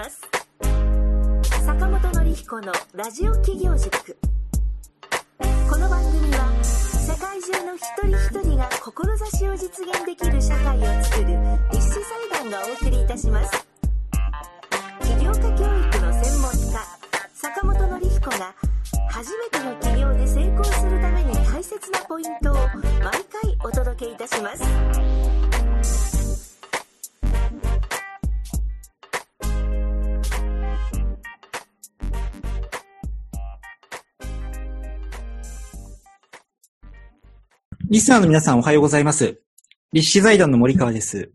ます。坂本典彦のラジオ企業塾。この番組は世界中の一人一人が志を実現できる社会をつくる立志財団がお送りいたします。起業家教育の専門家坂本典彦が初めての起業で成功するために大切なポイントを毎回お届けいたします。リスナーの皆さんおはようございます。立志財団の森川です。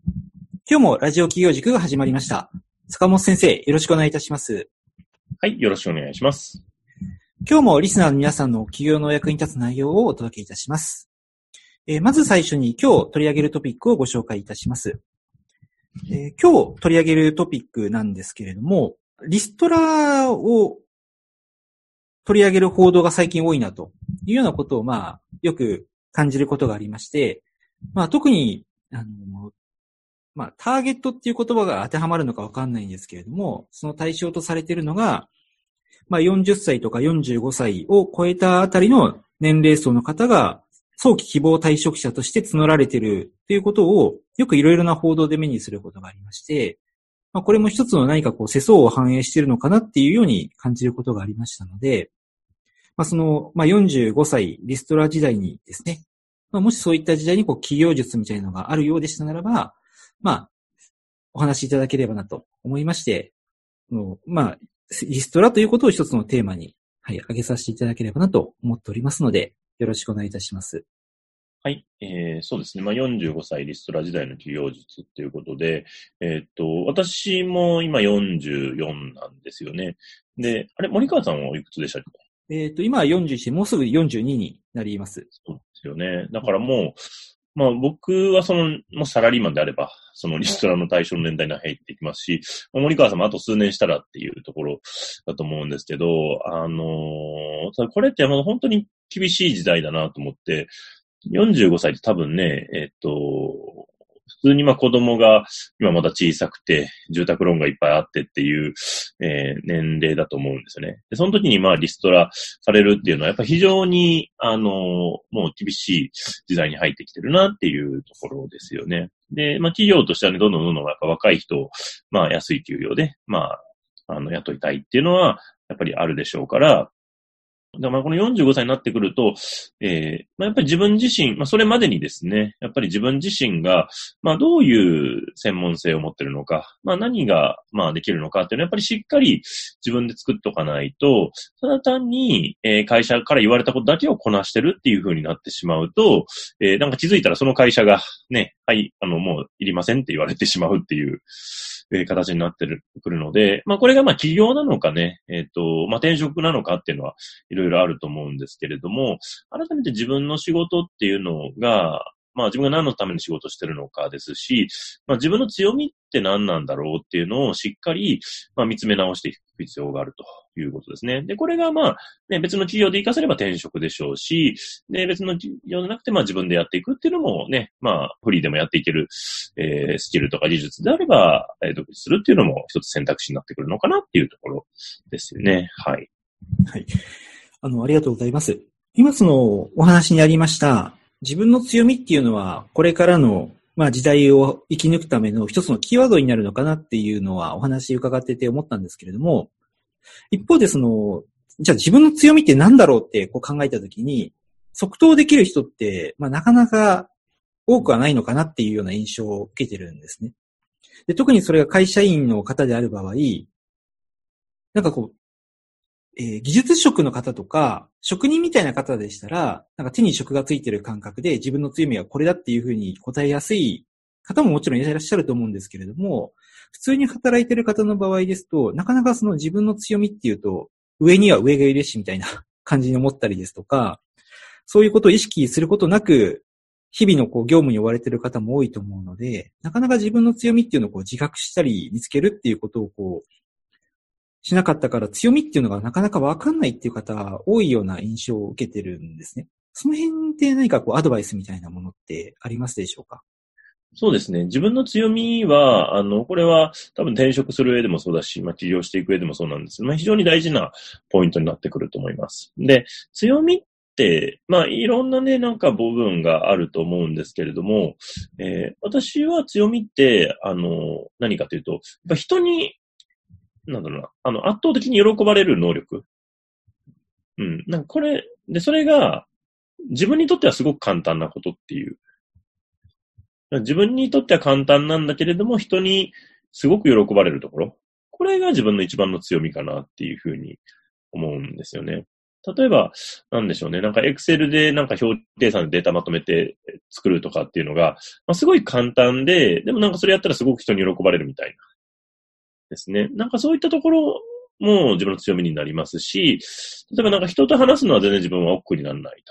今日もラジオ企業塾が始まりました。坂本先生、よろしくお願いいたします。はい、よろしくお願いします。今日もリスナーの皆さんの企業のお役に立つ内容をお届けいたします。えーまず最初に今日取り上げるトピックをご紹介いたします。えー今日取り上げるトピックなんですけれども、リストラを取り上げる報道が最近多いなというようなことを、まあ、よく感じることがありまして、まあ、特に、あの、まあ、ターゲットっていう言葉が当てはまるのかわかんないんですけれども、その対象とされているのが、まあ、40歳とか45歳を超えたあたりの年齢層の方が早期希望退職者として募られているということをよくいろいろな報道で目にすることがありまして、まあ、これも一つの何かこう世相を反映しているのかなっていうように感じることがありましたので、まあ、その、まあ、45歳リストラ時代にですね、まあ、もしそういった時代にこう企業術みたいなのがあるようでしたならば、まあ、お話しいただければなと思いまして、まあ、リストラということを一つのテーマに、はい、挙げさせていただければなと思っておりますので、よろしくお願いいたします。はい、えー、そうですね。まあ、45歳リストラ時代の企業術っていうことで、えーっと、私も今44なんですよね。で、あれ、森川さんはいくつでしたっけ？えっ、と、今は41、もうすぐ42になります。そうですよね。だからもう、まあ僕はその、もうサラリーマンであれば、そのリストラの対象の年代に入っていきますし、森川さんもあと数年したらっていうところだと思うんですけど、あのーこれって本当に厳しい時代だなと思って、45歳って多分ね、えっと、普通にまあ子供が今まだ小さくて、住宅ローンがいっぱいあってっていう、えー年齢だと思うんですよね。で、その時にまあリストラされるっていうのはやっぱ非常に、あの、もう厳しい時代に入ってきてるなっていうところですよね。で、まあ企業としてはね、どんどんどんどんやっぱ若い人を、まあ安い給料で、まあ、あの、雇いたいっていうのは、やっぱりあるでしょうから、だからこの45歳になってくると、えーまあ、やっぱり自分自身、まあそれまでにですね、やっぱり自分自身が、まあどういう専門性を持ってるのか、まあ何が、まあできるのかっていうのはやっぱりしっかり自分で作っておかないと、ただ単に、えー会社から言われたことだけをこなしてるっていう風になってしまうと、えーなんか気づいたらその会社がね、はい、あのもういりませんって言われてしまうっていう、えー形になってるくるので、まあこれがまあ企業なのかね、えっ、と、まあ転職なのかっていうのはいろいろあると思うんですけれども、改めて自分の仕事っていうのが、まあ自分が何のために仕事してるのかですし、まあ自分の強みって何なんだろうっていうのをしっかり、まあ見つめ直していく必要があるということですね。で、これがまあ、ね、別の企業で活かせれば転職でしょうし、で、別の企業じゃなくてまあ自分でやっていくっていうのもね、まあフリーでもやっていける、えースキルとか技術であれば、えー独立するっていうのも一つ選択肢になってくるのかなっていうところですよね。はい。はい。あの、ありがとうございます。今そのお話にありました、自分の強みっていうのは、これからの、まあ時代を生き抜くための一つのキーワードになるのかなっていうのはお話伺ってて思ったんですけれども、一方でその、じゃあ自分の強みって何だろうってこう考えたときに、即答できる人って、まあなかなか多くはないのかなっていうような印象を受けてるんですね。で、特にそれが会社員の方である場合、なんかこう、えー技術職の方とか、職人みたいな方でしたら、なんか手に職がついてる感覚で自分の強みはこれだっていうふうに答えやすい方ももちろんいらっしゃると思うんですけれども、普通に働いてる方の場合ですと、なかなかその自分の強みっていうと、上には上がいるしみたいな 感じに思ったりですとか、そういうことを意識することなく、日々のこう業務に追われてる方も多いと思うので、なかなか自分の強みっていうのをこう自覚したり見つけるっていうことをこう、しなかったから強みっていうのがなかなかわかんないっていう方多いような印象を受けてるんですね。その辺って何かこうアドバイスみたいなものってありますでしょうか？そうですね。自分の強みは、あの、これは多分転職する上でもそうだし、まあ、起業していく上でもそうなんですまあ、非常に大事なポイントになってくると思います。で、強みって、まあ、いろんなね、なんか部分があると思うんですけれども、えー私は強みって、あの、何かというと、やっぱ人に、なんだろうな、あの、圧倒的に喜ばれる能力。うん。なんかこれ、で、それが、自分にとってはすごく簡単なことっていう。自分にとっては簡単なんだけれども、人にすごく喜ばれるところ。これが自分の一番の強みかなっていうふうに思うんですよね。例えば、なんでしょうね。なんか Excel でなんか表計算でデータまとめて作るとかっていうのが、まあ、すごい簡単で、でもなんかそれやったらすごく人に喜ばれるみたいな。ですね。なんかそういったところも自分の強みになりますし、例えばなんか人と話すのは全然自分は億劫にならない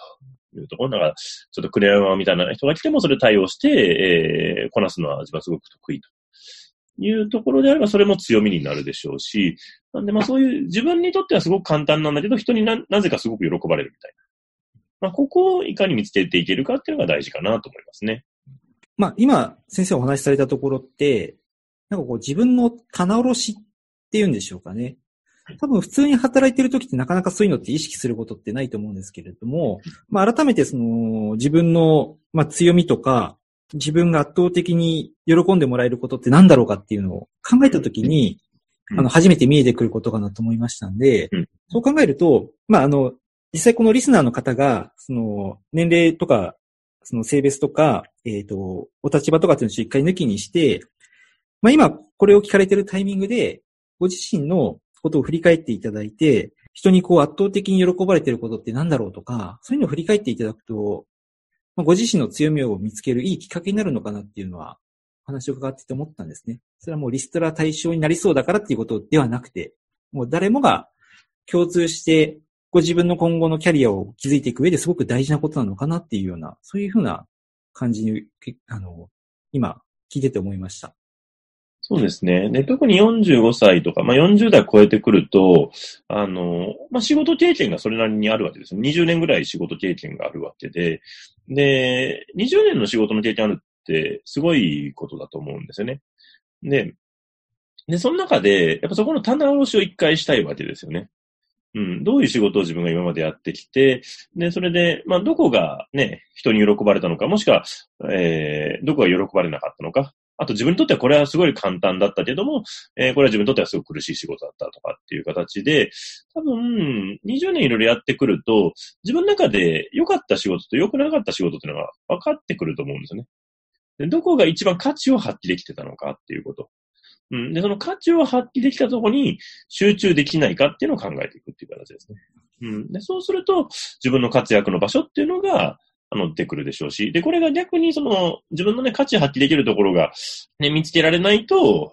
というところ。なんかちょっとクレアマみたいな人が来てもそれ対応して、えーこなすのは自分はすごく得意というところであればそれも強みになるでしょうし、なんでまあそういう自分にとってはすごく簡単なんだけど人にななぜかすごく喜ばれるみたいな。まあここをいかに見つけていけるかっていうのが大事かなと思いますね。まあ、今、先生お話しされたところって、なんかこう自分の棚卸しっていうんでしょうかね。多分普通に働いてる時ってなかなかそういうのって意識することってないと思うんですけれども、まあ改めてその自分の、まあ、強みとか、自分が圧倒的に喜んでもらえることって何だろうかっていうのを考えた時に、うん。あの、初めて見えてくることかなと思いましたんで、うん。そう考えると、まああの、実際このリスナーの方が、その、年齢とか、その性別とか、えっ、と、お立場とかっていうのを一回抜きにして、まあ今、これを聞かれてるタイミングで、ご自身のことを振り返っていただいて、人にこう圧倒的に喜ばれてることって何だろうとか、そういうのを振り返っていただくと、まあ、ご自身の強みを見つけるいいきっかけになるのかなっていうのは、話を伺ってて思ったんですね。それはもうリストラ対象になりそうだからっていうことではなくて、もう誰もが共通して、ご自分の今後のキャリアを築いていく上ですごく大事なことなのかなっていうような、そういうふうな感じに、あの、今、聞いてて思いました。そうですね。で、特に45歳とか、まあ、40代超えてくると、あの、まあ、仕事経験がそれなりにあるわけですよ。20年ぐらい仕事経験があるわけで、で、20年の仕事の経験あるってすごいことだと思うんですよね。で、で、その中で、やっぱそこの棚卸しを一回したいわけですよね。うん、どういう仕事を自分が今までやってきて、で、それで、まあ、どこがね、人に喜ばれたのか、もしくは、えー、どこが喜ばれなかったのか、あと自分にとってはこれはすごい簡単だったけども、えーこれは自分にとってはすごく苦しい仕事だったとかっていう形で、多分、20年いろいろやってくると、自分の中で良かった仕事と良くなかった仕事っていうのが分かってくると思うんですよね。でどこが一番価値を発揮できてたのかっていうこと。うん。で、その価値を発揮できたところに集中できないかっていうのを考えていくっていう形ですね。うん。で、そうすると、自分の活躍の場所っていうのが、あの、出てくるでしょうし、で、これが逆にその、自分のね、価値発揮できるところが、ね、見つけられないと、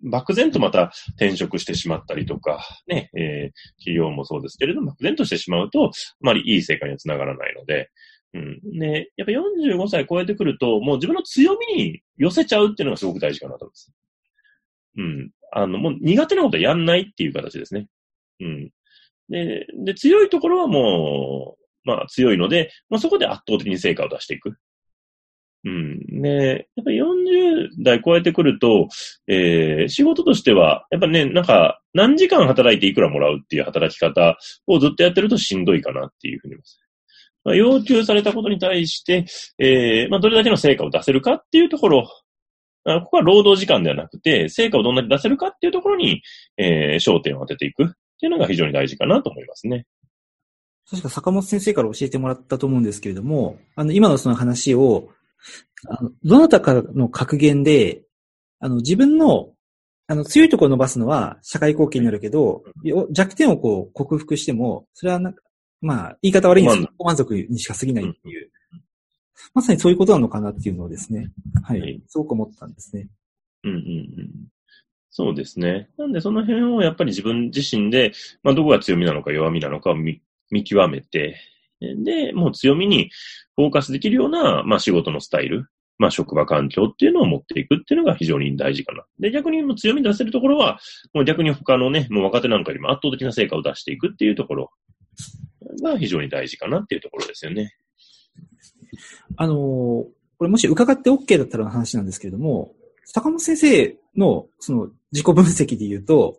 漠然とまた転職してしまったりとか、ね、えー企業もそうですけれども、漠然としてしまうと、あまりいい成果にはつながらないので、うん。で、やっぱ45歳超えてくると、もう自分の強みに寄せちゃうっていうのがすごく大事かなと思います。うん。あの、もう苦手なことはやんないっていう形ですね。うん。で、で、強いところはもう、まあ強いので、まあそこで圧倒的に成果を出していく。うん。で、やっぱり40代超えてくると、えー仕事としては、やっぱね、なんか、何時間働いていくらもらうっていう働き方をずっとやってるとしんどいかなっていうふうに思います。まあ、要求されたことに対して、えーまあ、どれだけの成果を出せるかっていうところ、ここは労働時間ではなくて、成果をどんだけ出せるかっていうところに、えー焦点を当てていくっていうのが非常に大事かなと思いますね。確か坂本先生から教えてもらったと思うんですけれども、あの、今のその話を、あの、どなたかの格言で、あの、自分の、あの、強いところを伸ばすのは社会貢献になるけど、よ弱点をこう克服しても、それはなんか、まあ、言い方悪いんですけど、満足にしか過ぎないっていう、まさにそういうことなのかなっていうのをですね、ははいい、すごく思ったんですね。うんうんうん。そうですね。なんでその辺をやっぱり自分自身で、まあどこが強みなのか弱みなのかを見見極めて、で、もう強みにフォーカスできるような、まあ仕事のスタイル、まあ職場環境っていうのを持っていくっていうのが非常に大事かな。で、逆にもう強み出せるところは、もう逆に他のね、もう若手なんかよりも圧倒的な成果を出していくっていうところが非常に大事かなっていうところですよね。あの、これもし伺って OK だったらの話なんですけれども、坂本先生のその自己分析で言うと、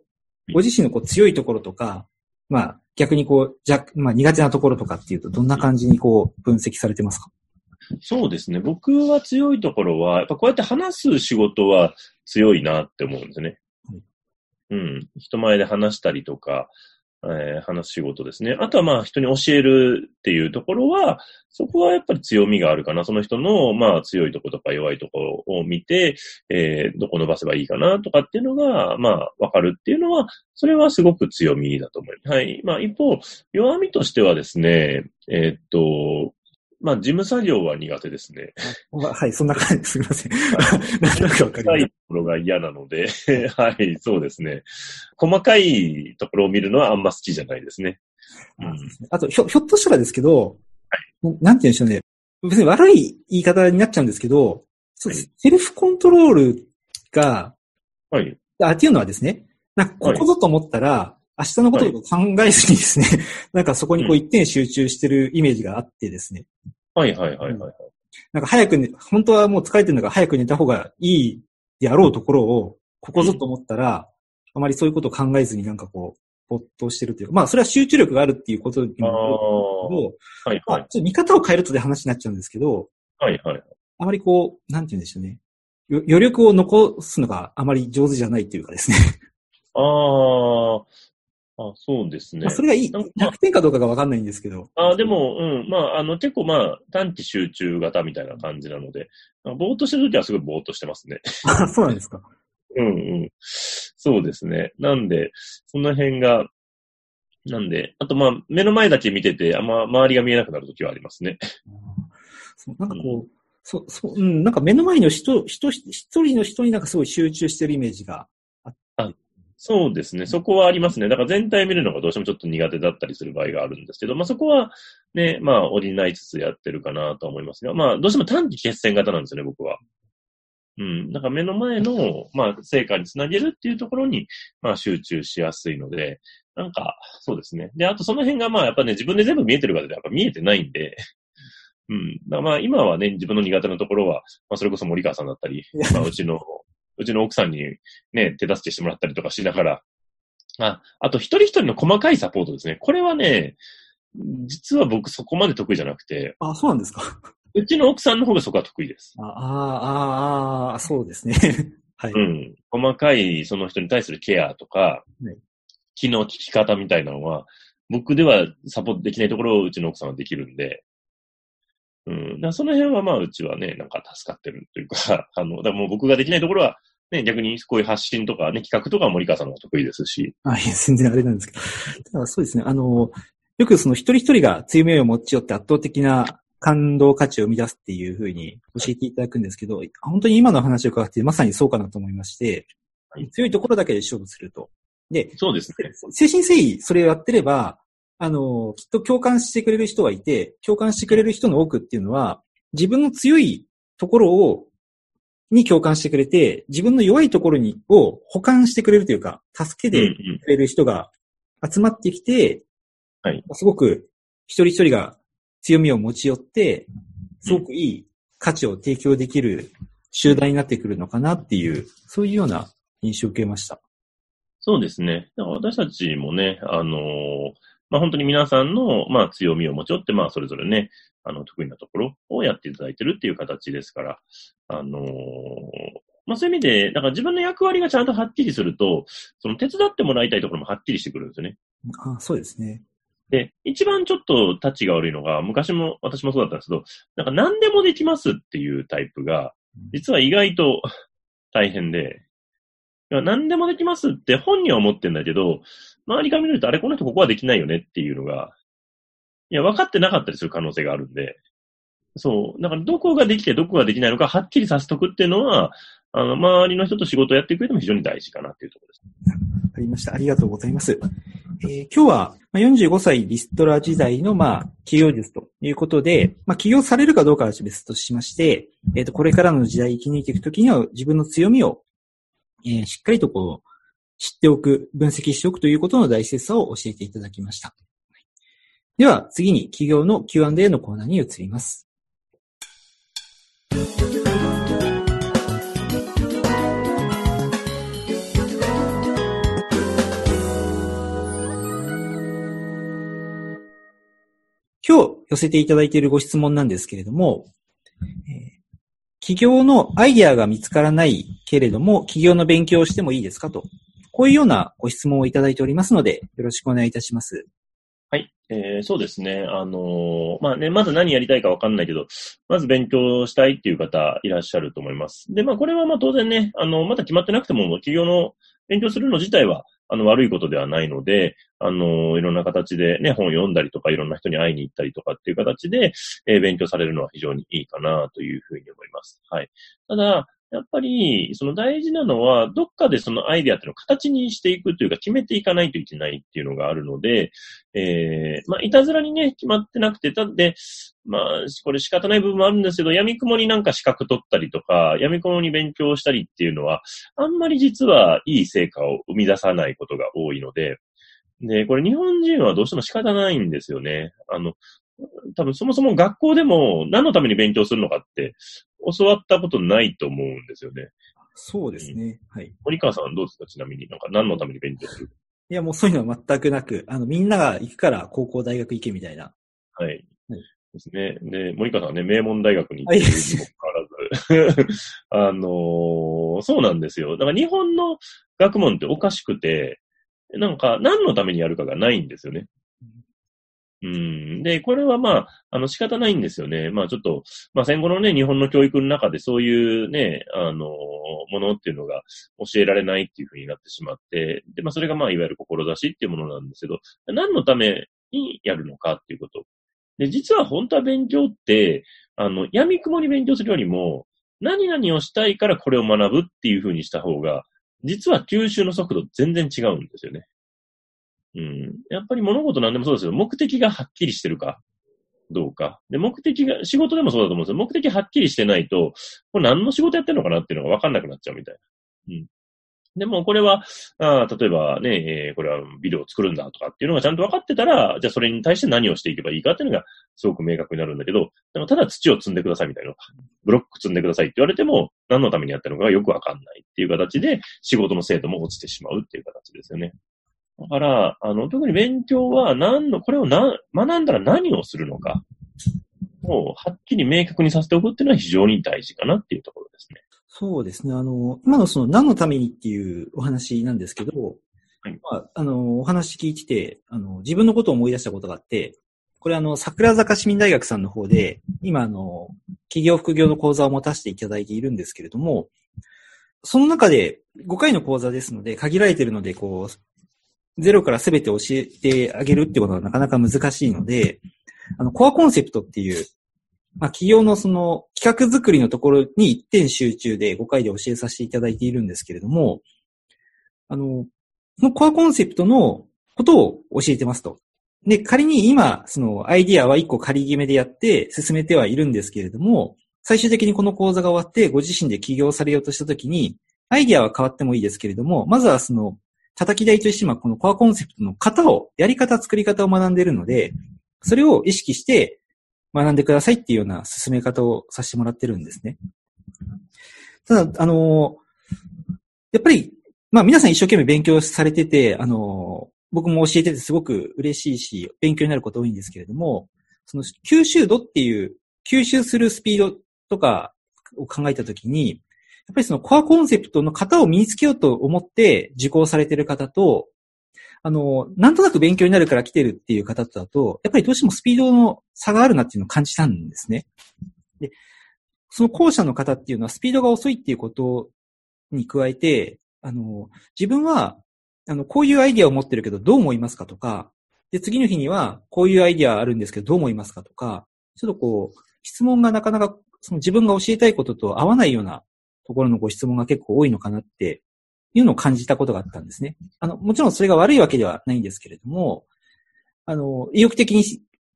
ご自身のこう強いところとか、まあ逆にこう、じゃ、まあ苦手なところとかっていうと、どんな感じにこう分析されてますか？そうですね。僕は強いところは、やっぱこうやって話す仕事は強いなって思うんですね。はいうん。人前で話したりとか、えー話す仕事ですね。あとはまあ人に教えるっていうところは、そこはやっぱり強みがあるかな。その人のまあ強いところとか弱いところを見て、えーどこ伸ばせばいいかなとかっていうのが、まあわかるっていうのは、それはすごく強みだと思います。はい。まあ一方、弱みとしてはですね、えーっと、まあ事務作業は苦手ですね。あはい、そんな感じ、すみません。なんとなくわかりま細いところが嫌なので、はい、そうですね。細かいところを見るのはあんま好きじゃないですね。うんす。あと、ひょ、ひょっとしたらですけど、ななんて言うんでしょうね。別に悪い言い方になっちゃうんですけど、そうはいセルフコントロールが、はい。あ、っていうのはですね、なんかここぞと思ったら、明日のことを考えずにですね、なんかそこにこう一点集中してるイメージがあってですね、はいはいはいはい。なんか早くね、本当はもう疲れてるのが早く寝た方がいいであろうところを、ここぞと思ったら、あまりそういうことを考えずになんかこう、没頭してるというか、まあそれは集中力があるっていうことにああもー、はいまあ、はい。ちょっと見方を変えるとで話になっちゃうんですけど、はいはい。あまりこう、なんて言うんでしょうね。よ余力を残すのがあまり上手じゃないというかですね。ああ、あそうですねまあ。それがいい、なんか100点かどうかがわかんないんですけど。あでも、うん、まあ、あの、結構まあ、短期集中型みたいな感じなので、まあぼーっとしてるときはすごいぼーっとしてますね。あ、そうなんですか。うんうん。そうですね。なんで、その辺が、なんで、あとまあ、目の前だけ見てて、あんま周りが見えなくなるときはありますね。そうなんかこう、そう、そう、うん、なんか目の前の人、人、一人の人になんかすごい集中してるイメージが。そうですね。そこはありますね。だから全体見るのがどうしてもちょっと苦手だったりする場合があるんですけど、まあそこはね、まあ補いつつやってるかなと思いますが、まあどうしても短期決戦型なんですよね、僕は。うん。だから目の前の、まあ成果につなげるっていうところに、まあ集中しやすいので、なんか、そうですね。で、あとその辺がまあやっぱね、自分で全部見えてる方でやっぱ見えてないんで、うん。まあ今はね、自分の苦手なところは、まあそれこそ森川さんだったり、まあうちの、うちの奥さんにね、手助けしてもらったりとかしながら、あ、あと一人一人の細かいサポートですね。これはね、実は僕そこまで得意じゃなくて、あ、そうなんですか。うちの奥さんの方がそこは得意です。ああ、ああ、そうですね。はい。うん。細かいその人に対するケアとか、はい気の利き方みたいなのは、僕ではサポートできないところをうちの奥さんはできるんで、うん。だその辺はまあうちはね、なんか助かってるというか、あの、だもう僕ができないところは、ね、逆にこういう発信とかね、企画とかは森川さんの方が得意ですし、あいや、全然あれなんですけど。ただそうですね。あの、よくその一人一人が強みを持ち寄って圧倒的な感動価値を生み出すっていうふうに教えていただくんですけど、本当に今の話を伺ってまさにそうかなと思いましてはい、強いところだけで勝負すると。で、そうですね。精神誠意それをやってれば、あの、きっと共感してくれる人がいて、共感してくれる人の多くっていうのは、自分の強いところを、に共感してくれて、自分の弱いところに、を補完してくれるというか、助けうんてくれる人が集まってきて、はいすごく一人一人が強みを持ち寄って、すごくいい価値を提供できる集団になってくるのかなっていう、そういうような印象を受けました。そうですね。だから私たちもね、あのーまあ、本当に皆さんの、まあ、強みを持ち寄って、まあ、それぞれね、あの、得意なところをやっていただいてるっていう形ですから、あのーまあ、そういう意味で、だから自分の役割がちゃんとはっきりすると、その手伝ってもらいたいところもはっきりしてくるんですよね。あそうですね。で、一番ちょっとタッチが悪いのが、昔も私もそうだったんですけど、なんか何でもできますっていうタイプが、実は意外と大変で、何でもできますって本人は思ってんだけど、周りから見ると、あれ、この人ここはできないよねっていうのが、いや、分かってなかったりする可能性があるんで、そう。だから、どこができてどこができないのか、はっきりさせとくっていうのは、あの、周りの人と仕事をやっていく上でも非常に大事かなっていうところです。わかりました。ありがとうございます。えー今日はまあ45歳リストラ時代の、まあ、企業術ということで、まあ、起業されるかどうかは別としまして、えっ、と、これからの時代生き抜いていくときには自分の強みを、えーしっかりとこう、知っておく、分析しておくということの大切さを教えていただきました。では、次に企業の Q&A のコーナーに移ります。今日寄せていただいているご質問なんですけれども、企業のアイデアが見つからないけれども、企業の勉強をしてもいいですかと。こういうようなご質問をいただいておりますので、よろしくお願いいたします。えーそうですね。あのーまあね、まず何やりたいかわかんないけど、まず勉強したいっていう方いらっしゃると思います。で、まあこれはまあ当然ね、あの、まだ決まってなくても、企業の勉強するの自体は、あの、悪いことではないので、あの、いろんな形でね、本を読んだりとか、いろんな人に会いに行ったりとかっていう形で、えー勉強されるのは非常にいいかなというふうに思います。はい。ただ、やっぱり、その大事なのは、どっかでそのアイデアっていうのを形にしていくというか、決めていかないといけないっていうのがあるので、えー、まあ、いたずらにね、決まってなくて、たって、まあ、これ仕方ない部分もあるんですけど、闇雲になんか資格取ったりとか、闇雲に勉強したりっていうのは、あんまり実はいい成果を生み出さないことが多いので、で、これ日本人はどうしても仕方ないんですよね。あの、多分そもそも学校でも何のために勉強するのかって教わったことないと思うんですよね。そうですね。はい。森川さんはどうですか？ちなみになんか何のために勉強する？いや、もうそういうのは全くなく、あの、みんなが行くから高校、大学行けみたいな。はい。はいですね。で、森川さんはね、名門大学に行っているにもかかわらず、あのーそうなんですよ。だから日本の学問っておかしくて、なんか何のためにやるかがないんですよね。うん。で、これはまあ、あの仕方ないんですよね。まあちょっと、まあ戦後のね、日本の教育の中でそういうね、あの、ものっていうのが教えられないっていうふうになってしまって、で、まあそれがまあいわゆる志っていうものなんですけど、何のためにやるのかっていうこと。で、実は本当は勉強って、あの、闇雲に勉強するよりも、何々をしたいからこれを学ぶっていうふうにした方が、実は吸収の速度全然違うんですよね。うん。やっぱり物事なんでもそうですよ。目的がはっきりしてるか、どうか。で、目的が、仕事でもそうだと思うんですよ。目的はっきりしてないと、これ何の仕事やってるのかなっていうのが分かんなくなっちゃうみたいな。うん。でも、これは、あ例えばね、えーこれはビデオを作るんだとかっていうのがちゃんと分かってたら、じゃあそれに対して何をしていけばいいかっていうのがすごく明確になるんだけど、でもただ土を積んでくださいみたいな、ブロック積んでくださいって言われても、何のためにやってるのかがよく分かんないっていう形で、仕事の精度も落ちてしまうっていう形ですよね。だから、あの、特に勉強は何の、これをな、学んだら何をするのかをはっきり明確にさせておくっていうのは非常に大事かなっていうところですね。そうですね。あの、今のその何のためにっていうお話なんですけど、はいまあ、あの、お話聞いてて、あの、自分のことを思い出したことがあって、これあの、桜坂市民大学さんの方で、今あの、企業副業の講座を持たせていただいているんですけれども、その中で5回の講座ですので、限られているので、こう、ゼロから全て教えてあげるってことはなかなか難しいので、あの、コアコンセプトっていう、まあ、企業のその企画作りのところに一点集中で5回で教えさせていただいているんですけれども、あの、そのコアコンセプトのことを教えてますと。で、仮に今、そのアイディアは1個仮決めでやって進めてはいるんですけれども、最終的にこの講座が終わってご自身で起業されようとしたときに、アイディアは変わってもいいですけれども、まずはその叩き台として今このコアコンセプトの型を、やり方、作り方を学んでいるので、それを意識して学んでくださいっていうような進め方をさせてもらってるんですね。ただ、あの、やっぱり、まあ皆さん一生懸命勉強されてて、あの、僕も教えててすごく嬉しいし、勉強になること多いんですけれども、その吸収度っていう、吸収するスピードとかを考えたときに、やっぱりそのコアコンセプトの型を身につけようと思って受講されている方と、あの、なんとなく勉強になるから来てるっていう方とだと、やっぱりどうしてもスピードの差があるなっていうのを感じたんですね。で、その後者の方っていうのはスピードが遅いっていうことに加えて、あの、自分は、あの、こういうアイディアを持ってるけどどう思いますかとか、で、次の日には、こういうアイディアあるんですけどどう思いますかとか、ちょっとこう、質問がなかなか、その自分が教えたいことと合わないようなところのご質問が結構多いのかなっていうのを感じたことがあったんですね。あの、もちろんそれが悪いわけではないんですけれども、あの、意欲的に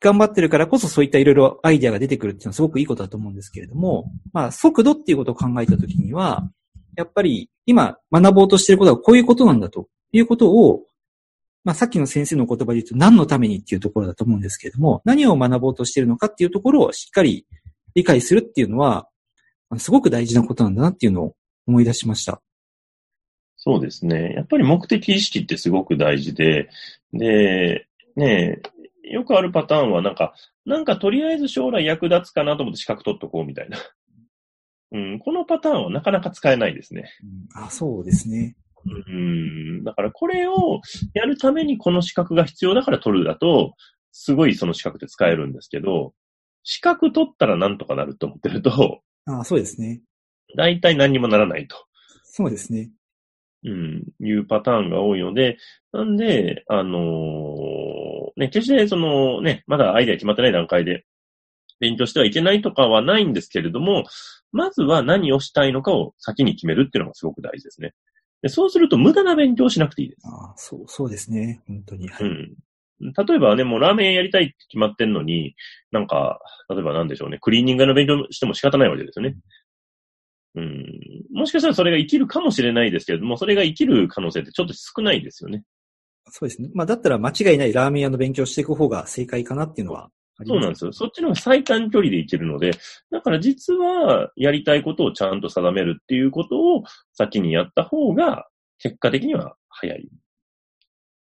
頑張ってるからこそそういったいろいろアイデアが出てくるっていうのはすごくいいことだと思うんですけれども、まあ、速度っていうことを考えたときには、やっぱり今学ぼうとしてることはこういうことなんだということを、まあ、さっきの先生の言葉で言うと何のためにっていうところだと思うんですけれども、何を学ぼうとしてるのかっていうところをしっかり理解するっていうのは、すごく大事なことなんだなっていうのを思い出しました。そうですね。やっぱり目的意識ってすごく大事で、で、ねよくあるパターンはなんか、なんかとりあえず将来役立つかなと思って資格取っとこうみたいな。うん、このパターンはなかなか使えないですね。うん、あ、そうですね。うん、だからこれをやるためにこの資格が必要だから取るだと、すごいその資格って使えるんですけど、資格取ったらなんとかなると思ってると、あそうですね。大体何にもならないと。そうですね。うん、いうパターンが多いので、なんで、あのー、ね、決してそのね、まだアイデア決まってない段階で勉強してはいけないとかはないんですけれども、まずは何をしたいのかを先に決めるっていうのがすごく大事ですね。でそうすると無駄な勉強しなくていいです。ああ、そう、そうですね。本当に。はい、うん。例えばね、もうラーメンやりたいって決まってんのに、なんか、例えばなんでしょうね、クリーニングの勉強しても仕方ないわけですよね。うん。もしかしたらそれが生きるかもしれないですけれども、それが生きる可能性ってちょっと少ないですよね。そうですね。まあ、だったら間違いないラーメン屋の勉強していく方が正解かなっていうのはそうなんですよ。そっちの方が最短距離でいけるので、だから実はやりたいことをちゃんと定めるっていうことを先にやった方が結果的には早い。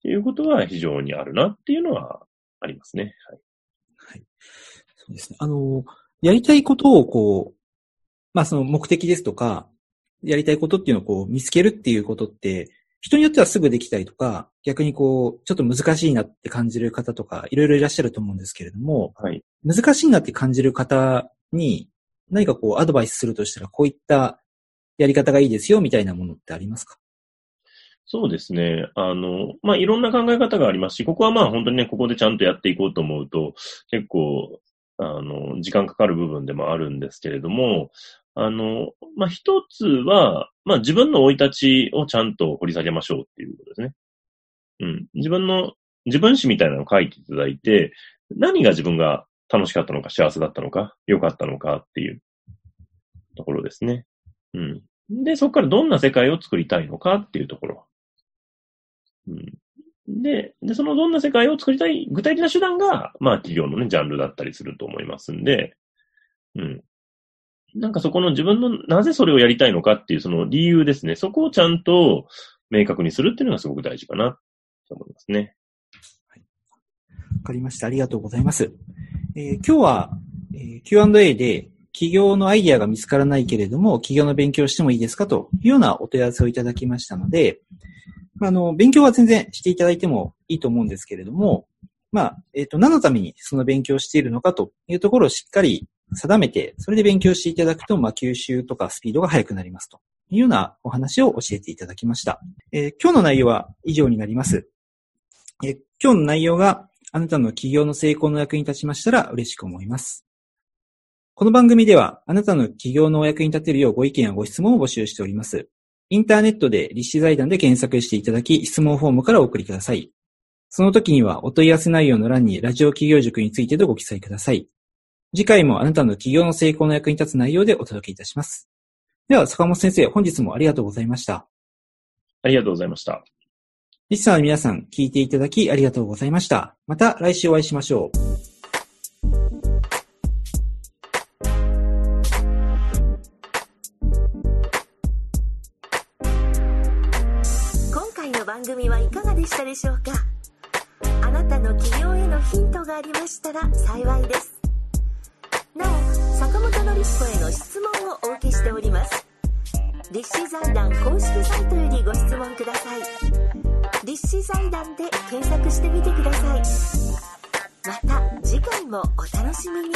っていうことは非常にあるなっていうのはありますね。はい。はい。そうですね。あの、やりたいことをこう、まあその目的ですとか、やりたいことっていうのをこう見つけるっていうことって、人によってはすぐできたりとか、逆にこう、ちょっと難しいなって感じる方とか、いろいろいらっしゃると思うんですけれども、はい、難しいなって感じる方に、何かこう、アドバイスするとしたら、こういったやり方がいいですよ、みたいなものってありますか？そうですね。あの、まあ、いろんな考え方がありますし、ここはまあ本当にね、ここでちゃんとやっていこうと思うと、結構、あの、時間かかる部分でもあるんですけれども、あの、まあ、一つは、まあ、自分の生い立ちをちゃんと掘り下げましょうっていうことですね。うん。自分の、自分史みたいなのを書いていただいて、何が自分が楽しかったのか、幸せだったのか、良かったのかっていうところですね。うん。で、そこからどんな世界を作りたいのかっていうところ。で、で、そのどんな世界を作りたい具体的な手段が、まあ企業のね、ジャンルだったりすると思いますんで、うん。なんかそこの自分のなぜそれをやりたいのかっていうその理由ですね。そこをちゃんと明確にするっていうのがすごく大事かなと思いますね。はい。わかりました。ありがとうございます。えー、今日は、えー、Q&A で企業のアイディアが見つからないけれども、企業の勉強してもいいですかというようなお問い合わせをいただきましたので、あ、あの、勉強は全然していただいてもいいと思うんですけれども、まあ、えっ、ー、と、何のためにその勉強しているのかというところをしっかり定めて、それで勉強していただくと、まあ、吸収とかスピードが速くなりますというようなお話を教えていただきました。えー、今日の内容は以上になります。えー、今日の内容があなたの企業の成功の役に立ちましたら嬉しく思います。この番組では、あなたの企業のお役に立てるようご意見やご質問を募集しております。インターネットで立志財団で検索していただき、質問フォームからお送りください。その時には、お問い合わせ内容の欄にラジオ企業塾についてとご記載ください。次回もあなたの企業の成功の役に立つ内容でお届けいたします。では、坂本先生、本日もありがとうございました。ありがとうございました。リスナーの皆さん、聞いていただきありがとうございました。また来週お会いしましょう。番組はいかがでしたでしょうか？あなたの企業へのヒントがありましたら幸いです。なお坂本典彦への質問をお受けしております。立志財団公式サイトよりご質問ください。立志財団で検索してみてください。また次回もお楽しみに。